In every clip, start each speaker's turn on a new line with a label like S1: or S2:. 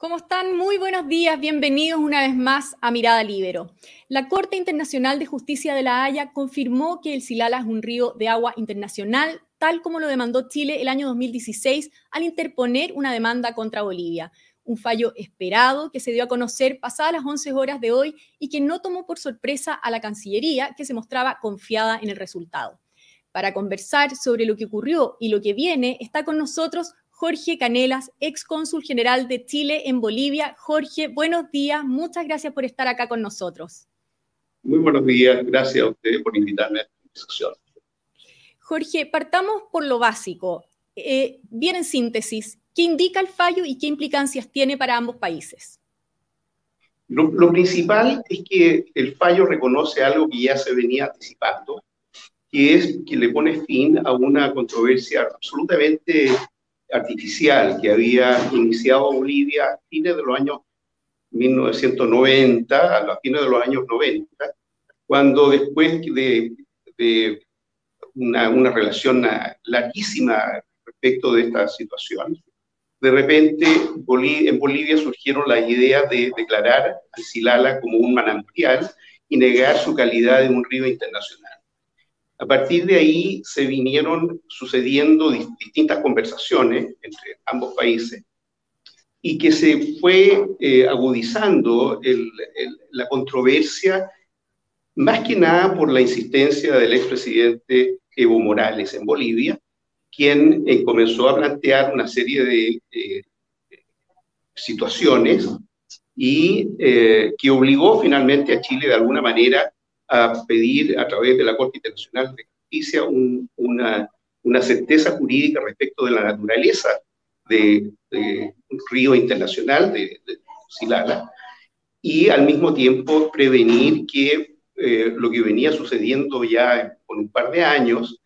S1: ¿Cómo están? Muy buenos días, bienvenidos una vez más a Mirada Libero. La Corte Internacional de Justicia de la Haya confirmó que el Silala es un río de agua internacional, tal como lo demandó Chile el año 2016 al interponer una demanda contra Bolivia. Un fallo esperado que se dio a conocer pasadas las 11 horas de hoy y que no tomó por sorpresa a la Cancillería, que se mostraba confiada en el resultado. Para conversar sobre lo que ocurrió y lo que viene, está con nosotros Jorge Canelas, ex cónsul general de Chile en Bolivia. Jorge, buenos días, muchas gracias por estar acá con nosotros.
S2: Muy buenos días, gracias a ustedes por invitarme a esta discusión.
S1: Jorge, partamos por lo básico. Eh, bien en síntesis, ¿qué indica el fallo y qué implicancias tiene para ambos países?
S2: Lo, lo, principal es que el fallo reconoce algo que ya se venía anticipando, que es que le pone fin a una controversia absolutamente artificial que había iniciado Bolivia a fines de los años 1990, a fines de los años 90, cuando después de, una, relación larguísima respecto de esta situación, de repente en Bolivia surgieron las ideas de declarar al Silala como un manantial y negar su calidad de un río internacional. A partir de ahí se vinieron sucediendo distintas conversaciones entre ambos países y que se fue eh, agudizando la controversia, más que nada por la insistencia del expresidente Evo Morales en Bolivia, quien eh, comenzó a plantear una serie de eh, situaciones y que obligó finalmente a Chile de alguna manera a pedir a través de la Corte Internacional de Justicia una, una, certeza jurídica respecto de la naturaleza de, un río internacional de, Silala y al mismo tiempo prevenir que eh, lo que venía sucediendo ya con un par de años,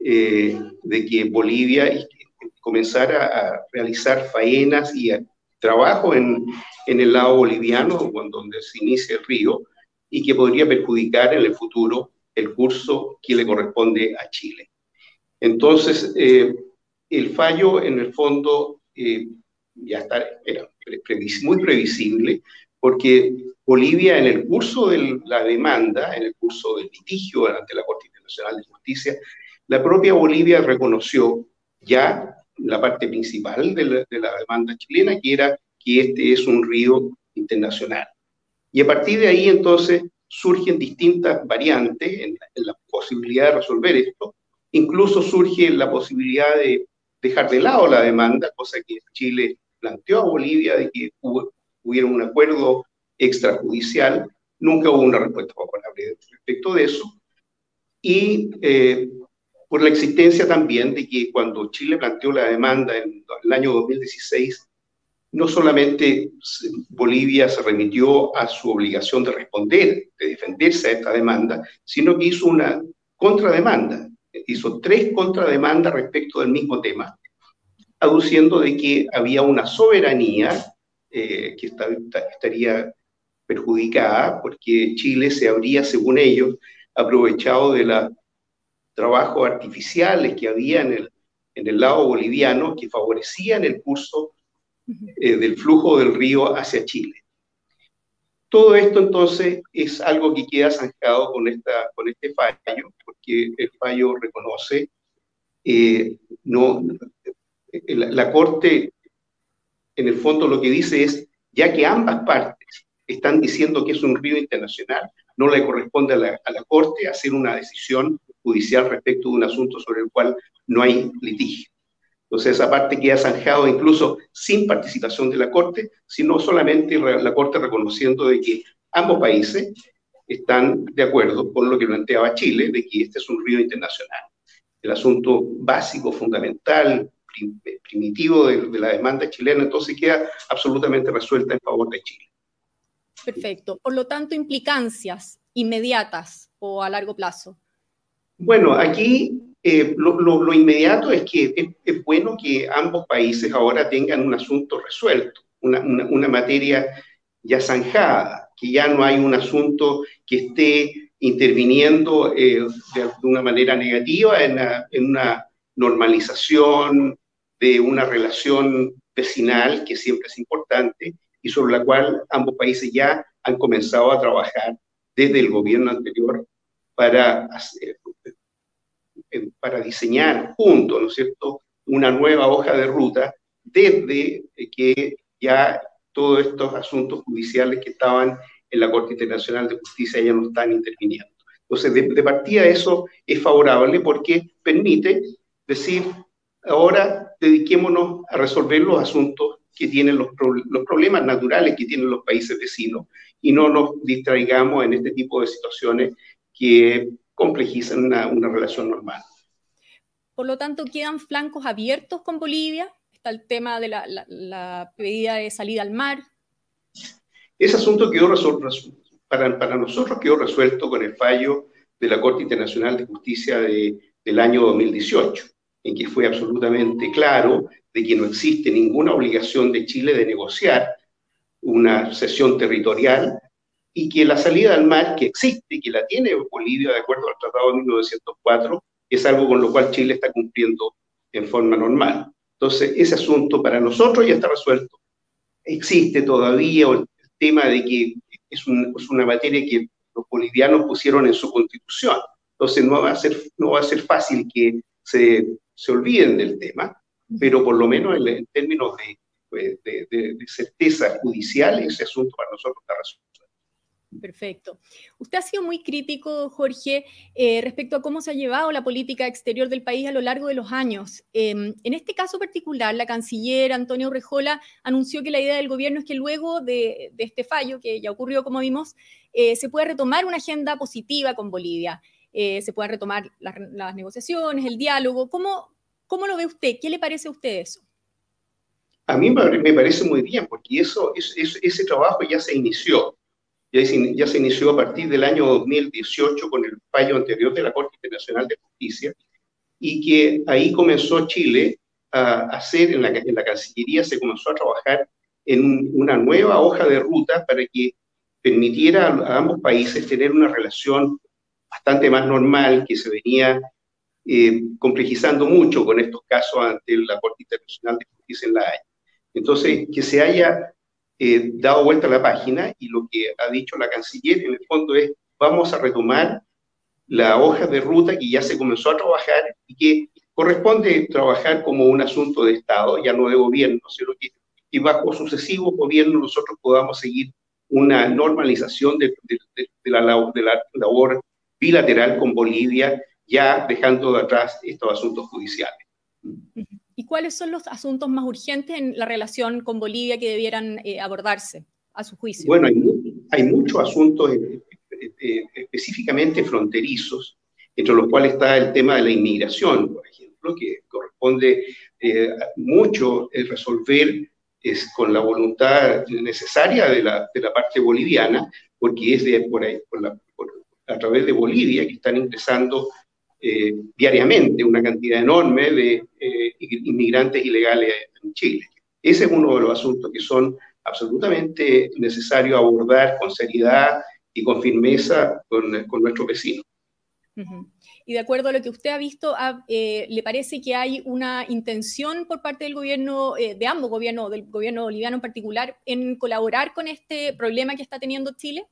S2: eh, de que Bolivia comenzara a realizar faenas y trabajo en, en el lado boliviano, donde se inicia el río, y que podría perjudicar en el futuro el curso que le corresponde a Chile. Entonces, eh, el fallo en el fondo eh, ya está, era muy previsible porque Bolivia en el curso de la demanda, en el curso del litigio ante la Corte Internacional de Justicia, la propia Bolivia reconoció ya la parte principal de la, de la demanda chilena, que era que este es un río internacional. Y a partir de ahí, entonces, surgen distintas variantes en, la posibilidad de resolver esto. Incluso surge la posibilidad de dejar de lado la demanda, cosa que Chile planteó a Bolivia de que hubiera un acuerdo extrajudicial. Nunca hubo una respuesta favorable respecto de eso. Y eh, por la existencia también de que cuando Chile planteó la demanda en el año 2016, no solamente Bolivia se remitió a su obligación de responder, de defenderse a esta demanda, sino que hizo una contrademanda, hizo tres contrademandas respecto del mismo tema, aduciendo de que había una soberanía eh, que estaría perjudicada porque Chile se habría, según ellos, aprovechado de los trabajos artificiales que había en el, en el lado boliviano que favorecían el curso eh, del flujo del río hacia Chile. Todo esto entonces es algo que queda zanjado con, esta, con este fallo, porque el fallo reconoce, eh, no, la, la, Corte en el fondo lo que dice es, ya que ambas partes están diciendo que es un río internacional, no le corresponde a la, a la Corte hacer una decisión judicial respecto de un asunto sobre el cual no hay litigio. Entonces, esa parte queda zanjado incluso sin participación de la Corte, sino solamente la Corte reconociendo de que ambos países están de acuerdo con lo que planteaba Chile, de que este es un río internacional. El asunto básico, fundamental, primitivo de, de la demanda chilena, entonces queda absolutamente resuelta en favor de Chile.
S1: Perfecto. Por lo tanto, implicancias inmediatas o a largo plazo.
S2: Bueno, aquí eh, lo, inmediato es que es, bueno que ambos países ahora tengan un asunto resuelto, una, materia ya zanjada, que ya no hay un asunto que esté interviniendo eh, de, una manera negativa en, en, una normalización de una relación vecinal que siempre es importante y sobre la cual ambos países ya han comenzado a trabajar desde el gobierno anterior para, eh, para diseñar juntos, ¿no es cierto?, una nueva hoja de ruta desde que ya todos estos asuntos judiciales que estaban en la Corte Internacional de Justicia ya no están interviniendo. Entonces, de, de partida eso es favorable porque permite decir, ahora dediquémonos a resolver los asuntos que tienen los, los, problemas naturales que tienen los países vecinos y no nos distraigamos en este tipo de situaciones que complejizan una, una relación normal.
S1: Por lo tanto, ¿quedan flancos abiertos con Bolivia? Está el tema de la, la, pedida de salida al mar.
S2: Ese asunto quedó resuelto, para, para nosotros quedó resuelto con el fallo de la Corte Internacional de Justicia de, del año 2018 en que fue absolutamente claro de que no existe ninguna obligación de Chile de negociar una cesión territorial y que la salida al mar que existe, que la tiene Bolivia de acuerdo al Tratado de 1904, es algo con lo cual Chile está cumpliendo en forma normal. Entonces, ese asunto para nosotros ya está resuelto. Existe todavía el tema de que es, es una materia que los bolivianos pusieron en su constitución. Entonces, no va a ser, no va a ser fácil que se se olviden del tema, pero por lo menos en, términos pues, de, de, certeza judicial, ese asunto para nosotros está resuelto.
S1: Perfecto. Usted ha sido muy crítico, Jorge, eh, respecto a cómo se ha llevado la política exterior del país a lo largo de los años. Em, en este caso particular, la canciller Antonio Rejola anunció que la idea del gobierno es que luego de, este fallo, que ya ocurrió como vimos, eh, se pueda retomar una agenda positiva con Bolivia. Eh, se puedan retomar las, negociaciones, el diálogo. ¿Cómo, ¿Cómo lo ve usted? ¿Qué le parece a usted eso?
S2: A mí me parece muy bien, porque eso, ese trabajo ya se inició. Ya se, inició a partir del año 2018 con el fallo anterior de la Corte Internacional de Justicia, y que ahí comenzó Chile a hacer, en la, en la Cancillería se comenzó a trabajar en una nueva hoja de ruta para que permitiera a ambos países tener una relación bastante más normal, que se venía eh, complejizando mucho con estos casos ante la Corte Internacional de Justicia en La Haya. Entonces, que se haya eh, dado vuelta a la página y lo que ha dicho la canciller en el fondo es, vamos a retomar la hoja de ruta que ya se comenzó a trabajar y que corresponde trabajar como un asunto de Estado, ya no de gobierno, sino que, que bajo sucesivos gobiernos nosotros podamos seguir una normalización de, de, de, la, de la labor bilateral con Bolivia, ya dejando de atrás estos asuntos judiciales.
S1: ¿Y cuáles son los asuntos más urgentes en la relación con Bolivia que debieran eh, abordarse a su juicio?
S2: Bueno, hay, muchos asuntos eh, eh, específicamente fronterizos, entre los cuales está el tema de la inmigración, por ejemplo, que corresponde mucho resolver es con la voluntad necesaria de la, de la parte boliviana, porque es de, por, ahí, por, la, a través de Bolivia, que están ingresando eh, diariamente una cantidad enorme de eh, inmigrantes ilegales en Chile. Ese es uno de los asuntos que son absolutamente necesarios abordar con seriedad y con firmeza con, con nuestros vecinos.
S1: Y de acuerdo a lo que usted ha visto, eh, ¿le parece que hay una intención por parte del gobierno, de ambos gobiernos, del gobierno boliviano en particular, en colaborar con este problema que está teniendo Chile?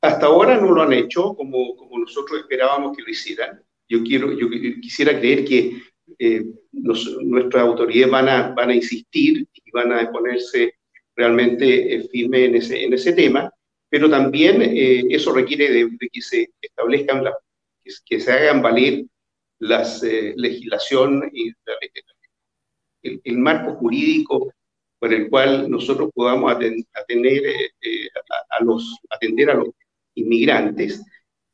S2: Hasta ahora no lo han hecho como, como nosotros esperábamos que lo hicieran. Yo, quiero, yo quisiera creer que eh, nuestras autoridades van a, van a insistir y van a ponerse realmente eh, firmes en ese, en ese tema, pero también eh, eso requiere de, que se establezcan, la, que, se hagan valer las legislación y el, el, marco jurídico por el cual nosotros podamos atender, a, los, atender a los inmigrantes,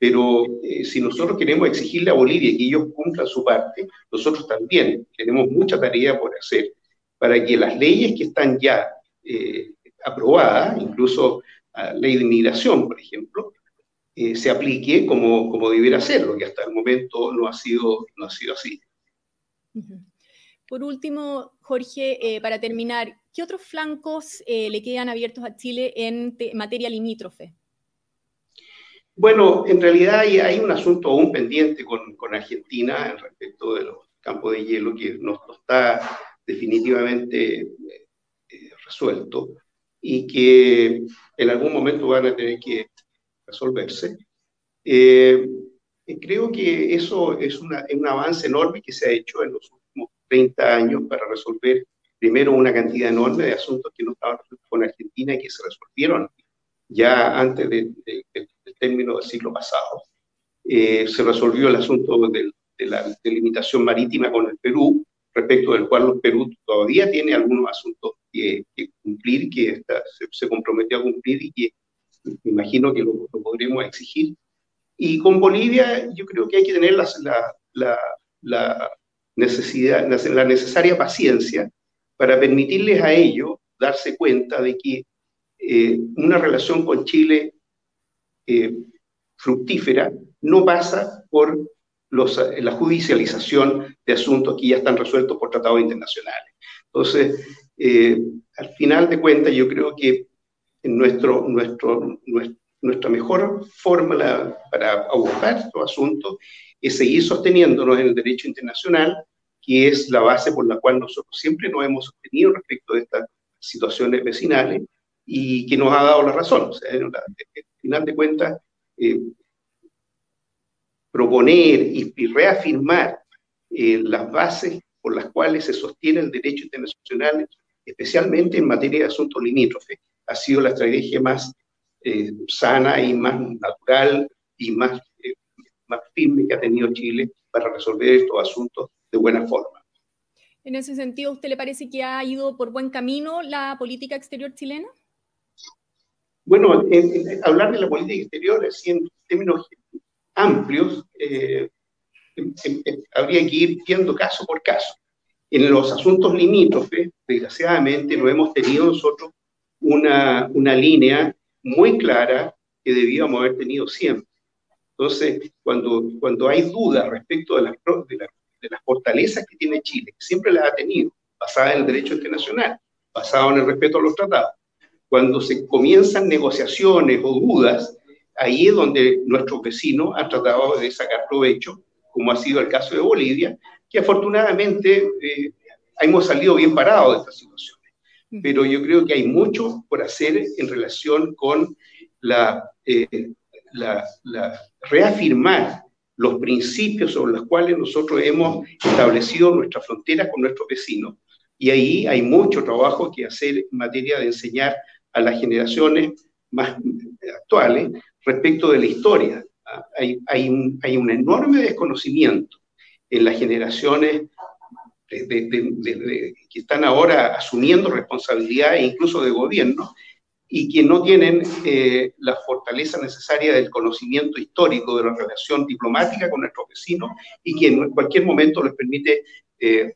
S2: pero eh, si nosotros queremos exigirle a Bolivia que ellos cumplan su parte, nosotros también tenemos mucha tarea por hacer para que las leyes que están ya eh, aprobadas, incluso la ley de inmigración, por ejemplo, eh, se aplique como, como debiera serlo, que hasta el momento no ha sido, no ha sido así.
S1: Por último, Jorge, para terminar, ¿qué otros flancos le quedan abiertos a Chile en materia limítrofe?
S2: Bueno, en realidad hay, un asunto aún pendiente con, con Argentina respecto de los campos de hielo que nos está definitivamente resueltos y que en algún momento van a tener que resolverse. Eh, creo que eso es, un avance enorme que se ha hecho en los últimos 30 años para resolver primero una cantidad enorme de asuntos que no estaban con Argentina y que se resolvieron ya antes del término del siglo pasado. Eh, se resolvió el asunto de la delimitación marítima con el Perú, respecto del cual los Perú todavía tiene algunos asuntos que, cumplir, que se, comprometió a cumplir y que me imagino que lo, podremos exigir. Y con Bolivia yo creo que hay que tener la, la, la, necesidad, la necesaria paciencia para permitirles a ellos darse cuenta de que eh, una relación con Chile eh, fructífera no pasa por los, la judicialización de asuntos que ya están resueltos por tratados internacionales. Entonces, eh, al final de cuentas, yo creo que nuestra mejor fórmula para abordar estos asuntos es seguir sosteniéndonos en el derecho internacional, que es la base por la cual nosotros siempre nos hemos sostenido respecto de estas situaciones vecinales y que nos ha dado la razón. O sea, al final de cuentas, eh, proponer y, reafirmar eh, las bases por las cuales se sostiene el derecho internacional, especialmente en materia de asuntos limítrofes, ha sido la estrategia más eh, sana y más natural y más, eh, más firme que ha tenido Chile para resolver estos asuntos de buena forma.
S1: En ese sentido, ¿usted le parece que ha ido por buen camino la política exterior chilena?
S2: Bueno, hablar de la política exterior así en términos amplios, eh, habría que ir viendo caso por caso. En los asuntos limítrofes, desgraciadamente, no hemos tenido nosotros una, una línea muy clara que debíamos haber tenido siempre. Entonces, cuando, cuando hay dudas respecto de las, de, de las fortalezas que tiene Chile, que siempre las ha tenido, basadas en el derecho internacional, basado en el respeto a los tratados, cuando se comienzan negociaciones o dudas, ahí es donde nuestros vecinos han tratado de sacar provecho, como ha sido el caso de Bolivia, que afortunadamente eh, hemos salido bien parados de esta situación. Pero yo creo que hay mucho por hacer en relación con la, eh, la, la reafirmar los principios sobre los cuales nosotros hemos establecido nuestra frontera con nuestros vecinos. Y ahí hay mucho trabajo que hacer en materia de enseñar a las generaciones más actuales respecto de la historia. Hay, hay, un, hay un, enorme desconocimiento en las generaciones que están ahora asumiendo responsabilidades incluso de gobierno y que no tienen eh, la fortaleza necesaria del conocimiento histórico de la relación diplomática con nuestros vecinos y que en cualquier momento les permite eh,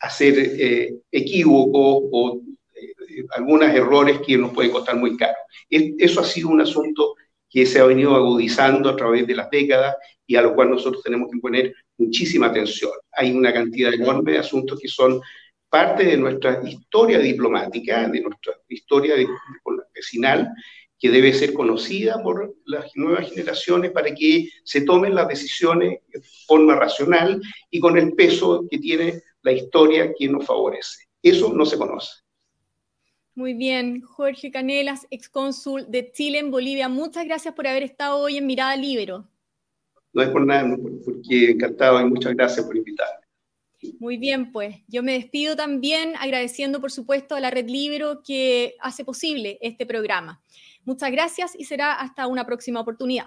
S2: hacer eh, equívocos o algunos errores que nos pueden costar muy caro. eso ha sido un asunto que se ha venido agudizando a través de las décadas y a lo cual nosotros tenemos que poner muchísima atención. Hay una cantidad enorme de asuntos que son parte de nuestra historia diplomática, de nuestra historia vecinal, que debe ser conocida por las nuevas generaciones para que se tomen las decisiones de forma racional y con el peso que tiene la historia que nos favorece. Eso no se conoce.
S1: Muy bien, Jorge Canelas, excónsul de Chile en Bolivia. Muchas gracias por haber estado hoy en Mirada Libero.
S2: No es por nada, porque encantado y muchas gracias por invitarme.
S1: Muy bien, pues yo me despido también agradeciendo, por supuesto, a la Red Libero que hace posible este programa. Muchas gracias y será hasta una próxima oportunidad.